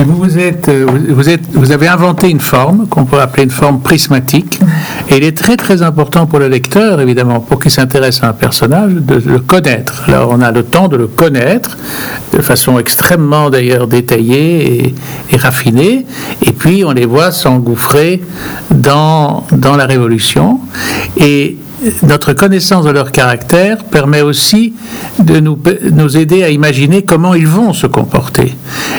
Euh, vous, avez inventé une forme qu'on pourrait appeler une forme prismatique, et il est très très important pour le lecteur, évidemment, pour qu'il s'intéresse à un personnage, de le connaître. Alors on a le temps de le connaître, de façon extrêmement d'ailleurs détaillée et, et, raffinée, et puis on les voit s'engouffrer dans, dans la Révolution. Et notre connaissance de leur caractère permet aussi de nous, nous, aider à imaginer comment ils vont se comporter.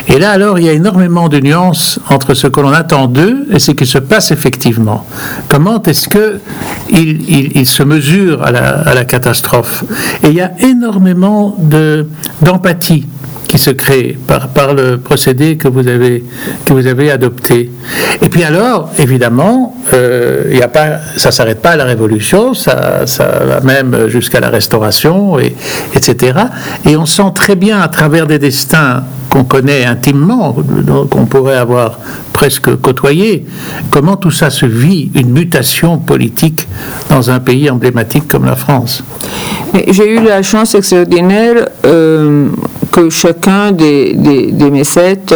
Et là, alors, il y a énormément de nuances entre ce que l'on attend d'eux et ce qui se passe effectivement. Comment est-ce qu'ils ils, ils se mesurent à la, catastrophe? Et il y a énormément d'empathie qui se crée par, le procédé que vous avez, que vous avez adopté. Et puis alors, évidemment, euh, y a pas, ça ne s'arrête pas à la Révolution, ça, ça va même jusqu'à la Restauration, et, etc. Et on sent très bien à travers des destins qu'on connaît intimement, qu'on pourrait avoir presque côtoyé, comment tout ça se vit, une mutation politique dans un pays emblématique comme la France. J'ai eu la chance extraordinaire euh, que chacun des, des, des mécètes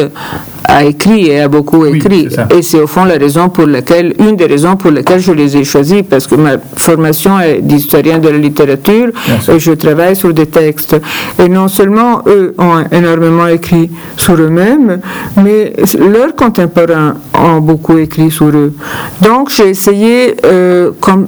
a écrit et a beaucoup écrit. Oui, et c'est au fond la raison pour laquelle, une des raisons pour lesquelles je les ai choisis, parce que ma formation est d'historien de la littérature et je travaille sur des textes. Et non seulement eux ont énormément écrit sur eux-mêmes, mais leurs contemporains ont beaucoup écrit sur eux. Donc j'ai essayé, euh, comme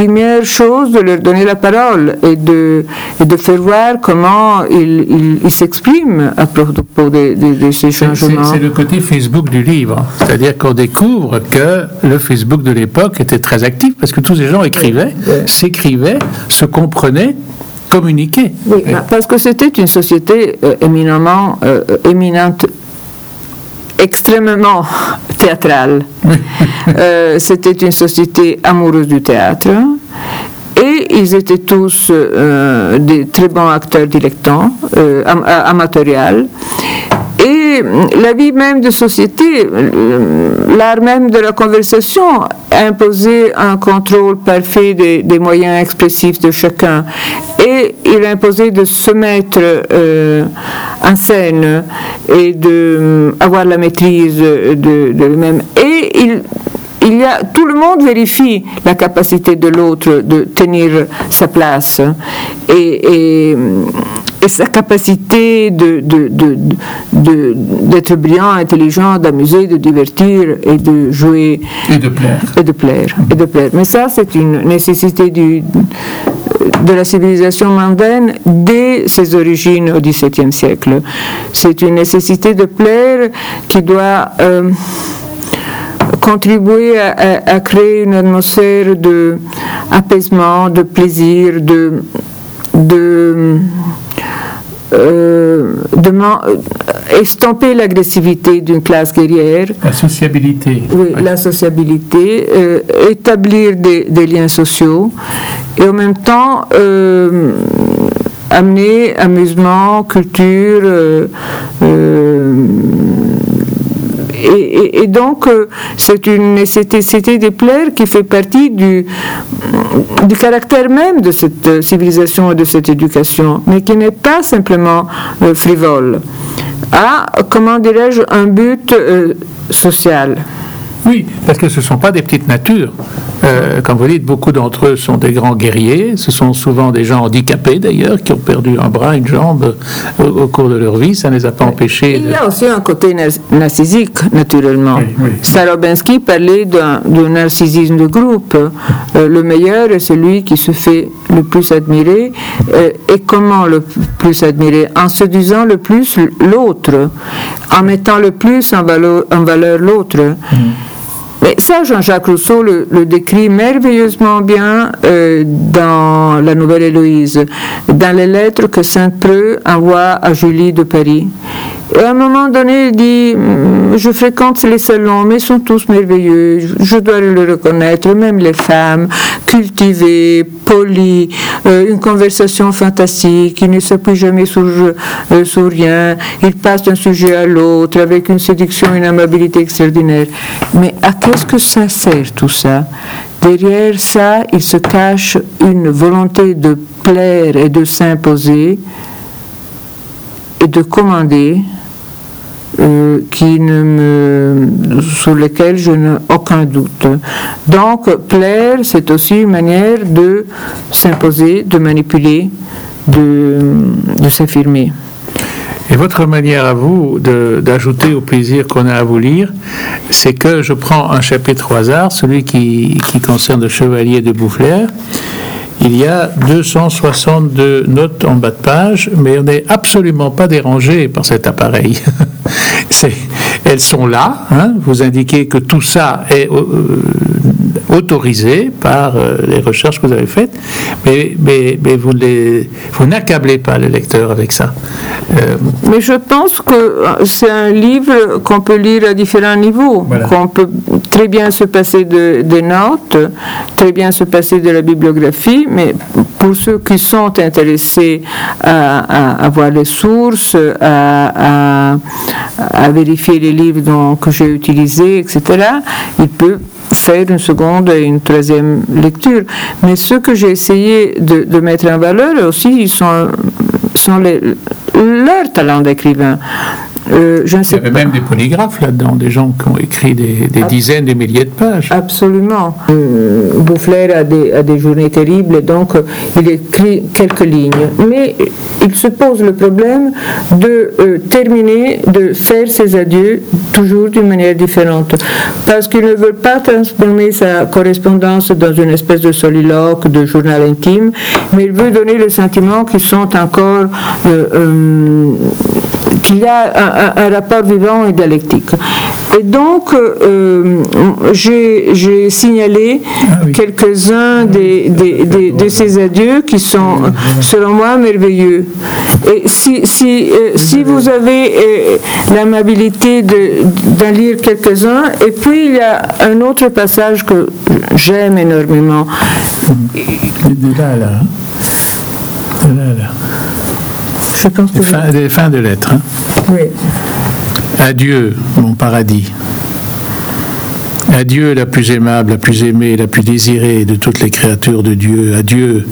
première chose, de leur donner la parole et de, et de faire voir comment ils il, il s'expriment à propos de, de, de ces changements. C'est le côté Facebook du livre. C'est-à-dire qu'on découvre que le Facebook de l'époque était très actif parce que tous ces gens écrivaient, s'écrivaient, se comprenaient communiquaient. Oui, parce que c'était une société euh, éminemment, euh, éminente extrêmement théâtrale. euh, C'était une société amoureuse du théâtre. Et ils étaient tous euh, des très bons acteurs dilettants, euh, am amatoriales. La vie même de société, l'art même de la conversation imposait un contrôle parfait des, moyens expressifs de chacun. Et il imposait de se mettre euh, en scène et d'avoir la maîtrise de, de lui-même. Et il il y a, tout le monde vérifie la capacité de l'autre de tenir sa place et, et, et sa capacité de, d'être brillant, intelligent, d'amuser, de divertir et de jouer. Et de plaire. Et de plaire. Et de plaire. Mais ça, c'est une nécessité du, de la civilisation mondaine dès ses origines au XVIIe siècle. C'est une nécessité de plaire qui doit. Euh, contribuer à, à, à, créer une atmosphère de apaisement, de plaisir, de, de, euh, de estomper l'agressivité d'une classe guerrière. La sociabilité. Oui, ouais. la sociabilité, euh, établir des, des, liens sociaux et en même temps euh, amener amusement, culture, et, donc, euh, c'est une nécessité de plaire qui fait partie du, du caractère même de cette civilisation et de cette éducation, mais qui n'est pas simplement euh, frivole, a, comment dirais-je, un but euh, social. Oui, parce que ce ne sont pas des petites natures. Euh, comme vous dites, beaucoup d'entre eux sont des grands guerriers. Ce sont souvent des gens handicapés d'ailleurs, qui ont perdu un bras, une jambe au, au, cours de leur vie. Ça ne les a pas empêchés. Il y a aussi un côté narcissique, naturellement. Oui, parlait d'un narcissisme de groupe. Euh, le meilleur est celui qui se fait le plus admirer. Euh, et comment le plus admirer? En se disant le plus l'autre, en mettant le plus en valeur, en valeur l'autre. Mmh. Mais ça, Jean-Jacques Rousseau le, décrit merveilleusement bien euh, dans La Nouvelle Héloïse, dans les lettres que Saint-Preux envoie à Julie de Paris. Et à un moment donné, il dit Je fréquente les salons, mais ils sont tous merveilleux, je dois le reconnaître, même les femmes, cultivées, polies, euh, une conversation fantastique, ils ne s'appuient jamais sur, euh, sur rien, ils passent d'un sujet à l'autre avec une séduction, une amabilité extraordinaire. Mais à qu'est-ce que ça sert tout ça? Derrière ça, il se cache une volonté de plaire et de s'imposer et de commander euh, qui ne me, sur lesquels je n'ai aucun doute. Donc, plaire, c'est aussi une manière de s'imposer, de manipuler, de, s'affirmer. Et votre manière à vous d'ajouter au plaisir qu'on a à vous lire, c'est que je prends un chapitre au hasard, celui qui, qui concerne le chevalier de Boufflers, il y a 262 notes en bas de page, mais on n'est absolument pas dérangé par cet appareil. elles sont là, hein. vous indiquez que tout ça est euh, autorisé par euh, les recherches que vous avez faites, mais, mais, mais vous, vous n'accablez pas le lecteur avec ça. Euh, mais je pense que c'est un livre qu'on peut lire à différents niveaux, qu'on peut très bien se passer de, des notes, très bien se passer de la bibliographie, mais pour ceux qui sont intéressés à, à, voir les sources, à, à, vérifier les livres dont, que j'ai utilisés, etc., ils peuvent faire une seconde et une troisième lecture. Mais ce que j'ai essayé de, mettre en valeur aussi sont, sont les, leurs talents d'écrivain. Euh, je ne sais Il y avait même des polygraphes là-dedans, des gens qui ont écrit des, dizaines, des milliers de pages. Absolument. Euh, Bouffler a des, a des journées terribles, donc euh, il écrit quelques lignes. Mais il se pose le problème de terminer, de faire ses adieux toujours d'une manière différente. Parce qu'il ne veut pas transformer sa correspondance dans une espèce de soliloque, de journal intime, mais il veut donner le sentiment qu'ils sont encore qu'il y a un, rapport vivant et dialectique. Et donc, euh, j'ai signalé ah quelques-uns de ces adieux qui sont, selon moi, merveilleux. Et si, si, euh, si vous avez euh, l'amabilité d'en lire quelques-uns, et puis il y a un autre passage que j'aime énormément. Là, là. Là, là. Je pense que des, fins, de lettres. Hein. Adieu, mon paradis. Adieu, la plus aimable, la plus aimée, la plus désirée de toutes les créatures de Dieu. Adieu,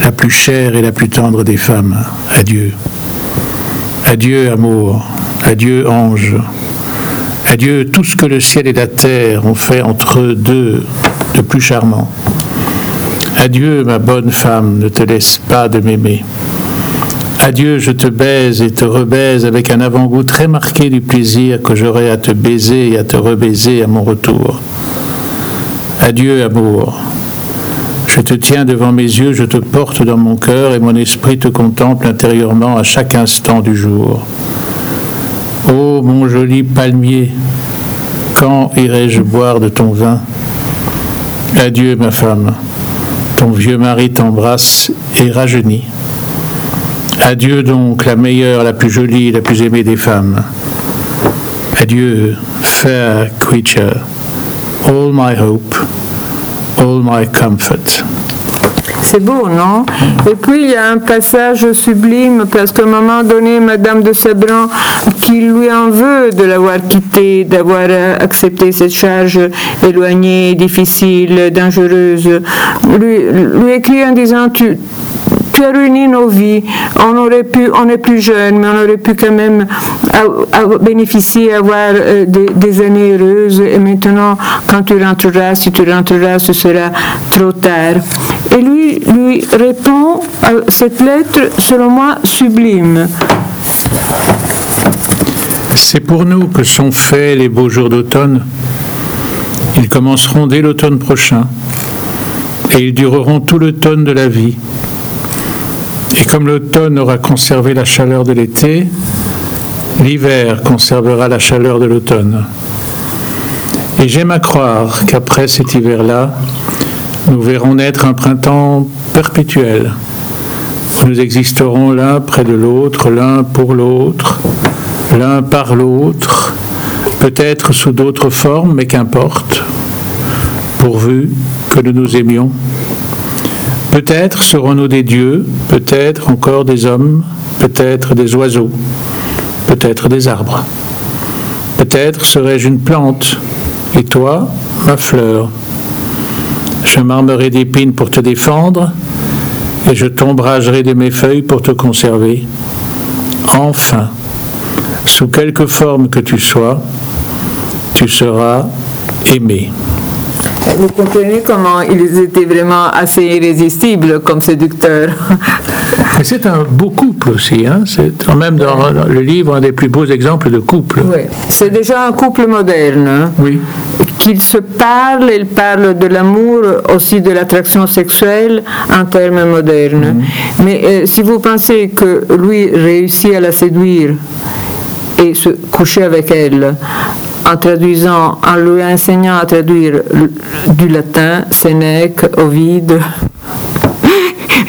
la plus chère et la plus tendre des femmes. Adieu. Adieu, amour. Adieu, ange. Adieu, tout ce que le ciel et la terre ont fait entre eux deux de plus charmant. Adieu, ma bonne femme, ne te laisse pas de m'aimer. Adieu, je te baise et te rebaise avec un avant-goût très marqué du plaisir que j'aurai à te baiser et à te rebaiser à mon retour. Adieu, amour. Je te tiens devant mes yeux, je te porte dans mon cœur et mon esprit te contemple intérieurement à chaque instant du jour. Ô mon joli palmier, quand irai-je boire de ton vin? Adieu, ma femme. Ton vieux mari t'embrasse et rajeunit. Adieu donc la meilleure, la plus jolie, la plus aimée des femmes. Adieu, fair creature, all my hope, all my comfort. C'est beau, non? Et puis il y a un passage sublime parce qu'à un moment donné, Madame de Sabran, qui lui en veut de l'avoir quitté, d'avoir accepté cette charge éloignée, difficile, dangereuse, lui, lui écrit en disant tu, tu as ruiné nos vies. On aurait pu, on est plus jeune, mais on aurait pu quand même bénéficier, avoir euh, des, années heureuses. Et maintenant, quand tu rentreras, si tu rentreras, ce sera trop tard. Et lui, lui répond à cette lettre, selon moi, sublime. C'est pour nous que sont faits les beaux jours d'automne. Ils commenceront dès l'automne prochain et ils dureront tout l'automne de la vie. Et comme l'automne aura conservé la chaleur de l'été, l'hiver conservera la chaleur de l'automne. Et j'aime à croire qu'après cet hiver-là, nous verrons naître un printemps perpétuel. Nous existerons l'un près de l'autre, l'un pour l'autre, l'un par l'autre, peut-être sous d'autres formes, mais qu'importe, pourvu que nous nous aimions. Peut-être serons-nous des dieux, peut-être encore des hommes, peut-être des oiseaux, peut-être des arbres. Peut-être serais-je une plante, et toi, ma fleur. Je m'armerai d'épines pour te défendre, et je t'ombragerai de mes feuilles pour te conserver. Enfin, sous quelque forme que tu sois, tu seras aimé. Vous comprenez comment ils étaient vraiment assez irrésistibles comme séducteurs. c'est un beau couple aussi. Hein. C'est quand même dans, le livre un des plus beaux exemples de couple. Oui. C'est déjà un couple moderne. Hein. Oui. Qu'ils se parlent, ils parlent de l'amour, aussi de l'attraction sexuelle en termes modernes. Mhm. Mais euh, si vous pensez que lui réussit à la séduire et se coucher avec elle en traduisant, en lui enseignant à traduire du latin, Sénèque, Ovide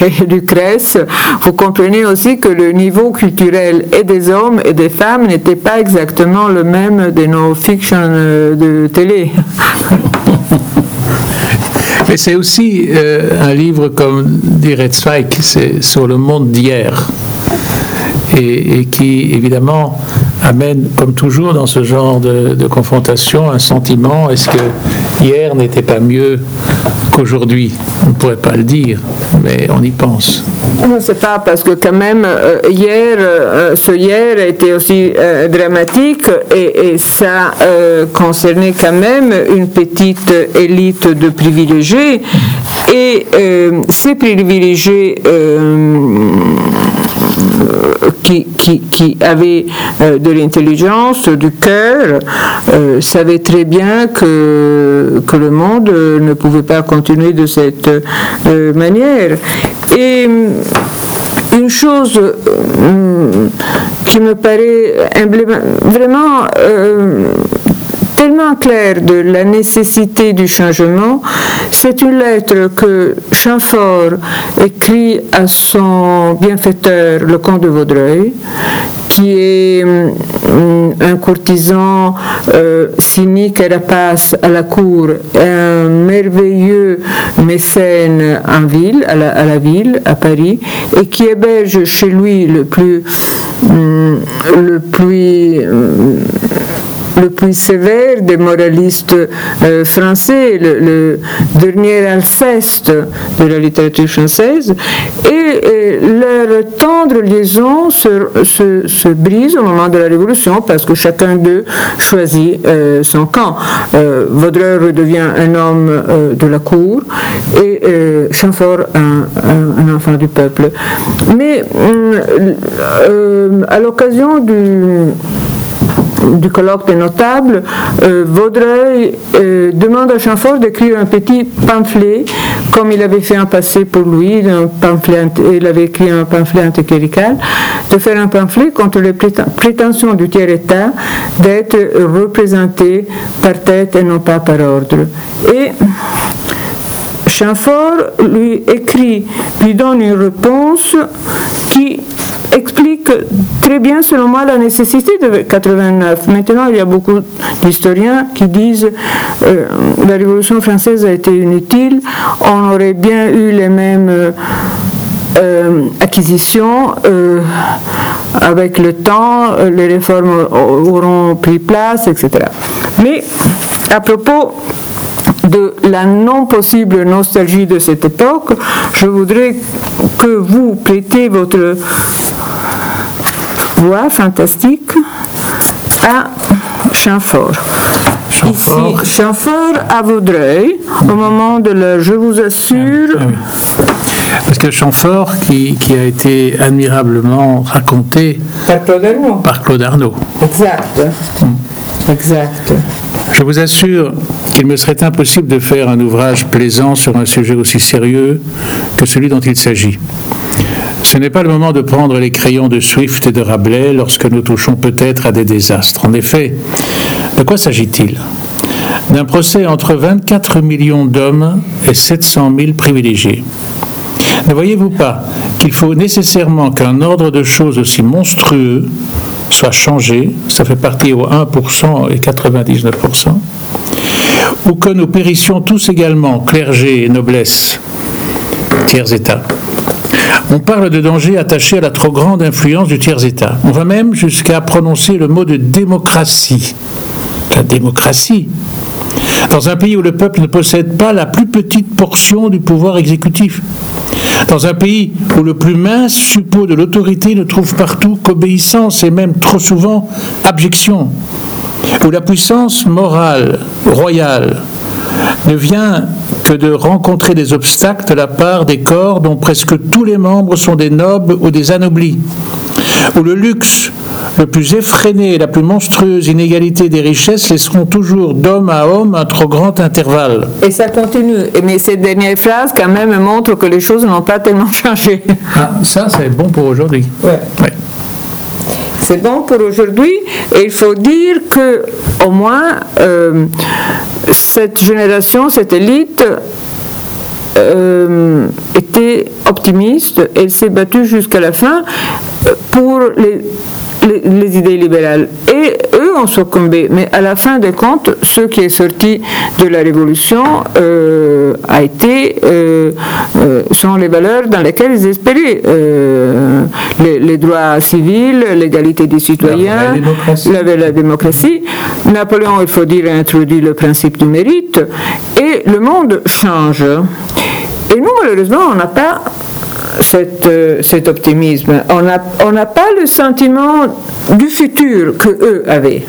et Lucrèce, vous comprenez aussi que le niveau culturel et des hommes et des femmes n'était pas exactement le même de nos fictions euh, de télé. Mais c'est aussi euh, un livre, comme dirait Zweig, sur le monde d'hier. et, qui, évidemment, amène, comme toujours dans ce genre de, confrontation, un sentiment. Est-ce que hier n'était pas mieux qu'aujourd'hui? On ne pourrait pas le dire, mais on y pense. Non, c'est pas parce que quand même euh, hier, euh, ce hier était aussi euh, dramatique et, ça concernait quand même une petite élite de privilégiés. Et ces privilégiés qui, qui, qui avait euh, de l'intelligence, du cœur, euh, savait très bien que, que le monde ne pouvait pas continuer de cette euh, manière. Et une chose qui me paraît vraiment tellement clair de la nécessité du changement, c'est une lettre que Chamfort écrit à son bienfaiteur, le comte de Vaudreuil, qui est hum, un courtisan euh, cynique et rapace à la cour, un merveilleux mécène en ville, à la, ville, à Paris, et qui héberge chez lui le plus, hum, le plus hum, le plus sévère des moralistes euh, français, le, dernier Alceste de la littérature française, et, leur tendre liaison se, brise au moment de la Révolution parce que chacun d'eux choisit euh, son camp. Euh, Vaudreuil redevient un homme euh, de la cour et Chamfort un, un, enfant du peuple. Mais à l'occasion du du colloque des notables, euh, Vaudreuil euh, demande à Chamfort d'écrire un petit pamphlet, comme il avait fait un passé pour lui, il avait écrit un pamphlet anticlérical, de faire un pamphlet contre les prétentions du tiers-État d'être représenté par tête et non pas par ordre. Et Chamfort lui écrit, lui donne une réponse qui explique très bien, selon moi, la nécessité de 89. Maintenant, il y a beaucoup d'historiens qui disent euh, la Révolution française a été inutile, on aurait bien eu les mêmes euh, acquisitions. Euh, avec le temps, les réformes auront pris place, etc. Mais à propos de la non possible nostalgie de cette époque, je voudrais que vous prêtez votre voix fantastique à Chamfort. Chamfort. Ici, Chamfort à Vaudreuil, au moment de le Je vous assure. Ah Parce que Chamfort, qui, qui, a été admirablement raconté par Claude Arnaud. Par Claude Arnaud. Exact. Hmm. Exact. Je vous assure qu'il me serait impossible de faire un ouvrage plaisant sur un sujet aussi sérieux que celui dont il s'agit. Ce n'est pas le moment de prendre les crayons de Swift et de Rabelais lorsque nous touchons peut-être à des désastres. En effet, de quoi s'agit-il? D'un procès entre 24 millions d'hommes et 700 000 privilégiés. Ne voyez-vous pas qu'il faut nécessairement qu'un ordre de choses aussi monstrueux soit changé, ça fait partie au 1% et 99%, ou que nous périssions tous également, clergé et noblesse, tiers-État. On parle de danger attaché à la trop grande influence du tiers-État. On va même jusqu'à prononcer le mot de démocratie. La démocratie. Dans un pays où le peuple ne possède pas la plus petite portion du pouvoir exécutif. Dans un pays où le plus mince suppôt de l'autorité ne trouve partout qu'obéissance et même trop souvent abjection. Où la puissance morale, royale, ne vient que de rencontrer des obstacles de la part des corps dont presque tous les membres sont des nobles ou des anoblis, où le luxe le plus effréné et la plus monstrueuse inégalité des richesses laisseront toujours d'homme à homme un trop grand intervalle. Et ça continue. Mais cette dernière phrase, quand même, montre que les choses n'ont pas tellement changé. Ah, ça, c'est bon pour aujourd'hui. Ouais. C'est bon pour aujourd'hui. Et il faut dire que, au moins, euh, cette génération, cette élite, euh, était optimiste. Elle s'est battue jusqu'à la fin pour les les, idées libérales. Et ont succombé. Mais à la fin des comptes, ce qui est sorti de la Révolution euh, a été, euh, euh, sont les valeurs dans lesquelles ils espéraient. Les, droits civils, l'égalité des citoyens, la, la, démocratie. Napoléon, il faut dire, a introduit le principe du mérite. Et le monde change. Et nous, malheureusement, on n'a pas euh, cet optimisme. On n'a on pas le sentiment du futur que eux avaient.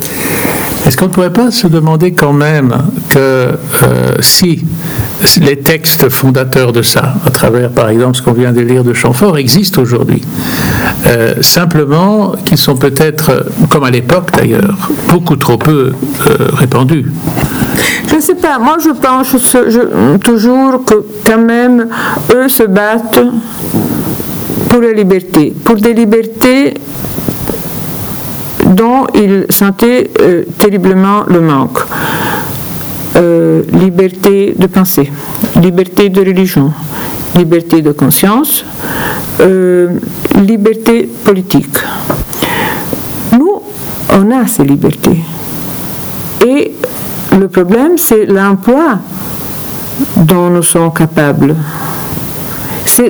Est-ce qu'on ne pourrait pas se demander quand même que euh, si les textes fondateurs de ça, à travers par exemple ce qu'on vient de lire de Chamfort, existent aujourd'hui, euh, simplement qu'ils sont peut-être, comme à l'époque d'ailleurs, beaucoup trop peu répandus? Je ne sais pas, moi je pense toujours que quand même, eux se battent pour la liberté, pour des libertés dont ils sentaient euh, terriblement le manque. Euh, liberté de pensée, liberté de religion, liberté de conscience, euh, liberté politique. Nous, on a ces libertés. Et le problème, c'est l'emploi dont nous sommes capables.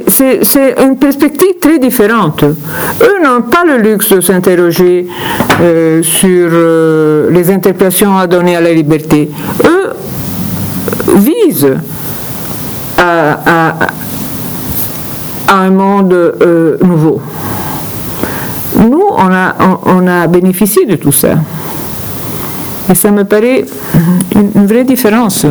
C'est une perspective très différente. Eux n'ont pas le luxe de s'interroger euh, sur euh, les interprétations à donner à la liberté. Eux visent à, un monde euh, nouveau. Nous, on a, on a bénéficié de tout ça. Et ça me paraît une vraie différence.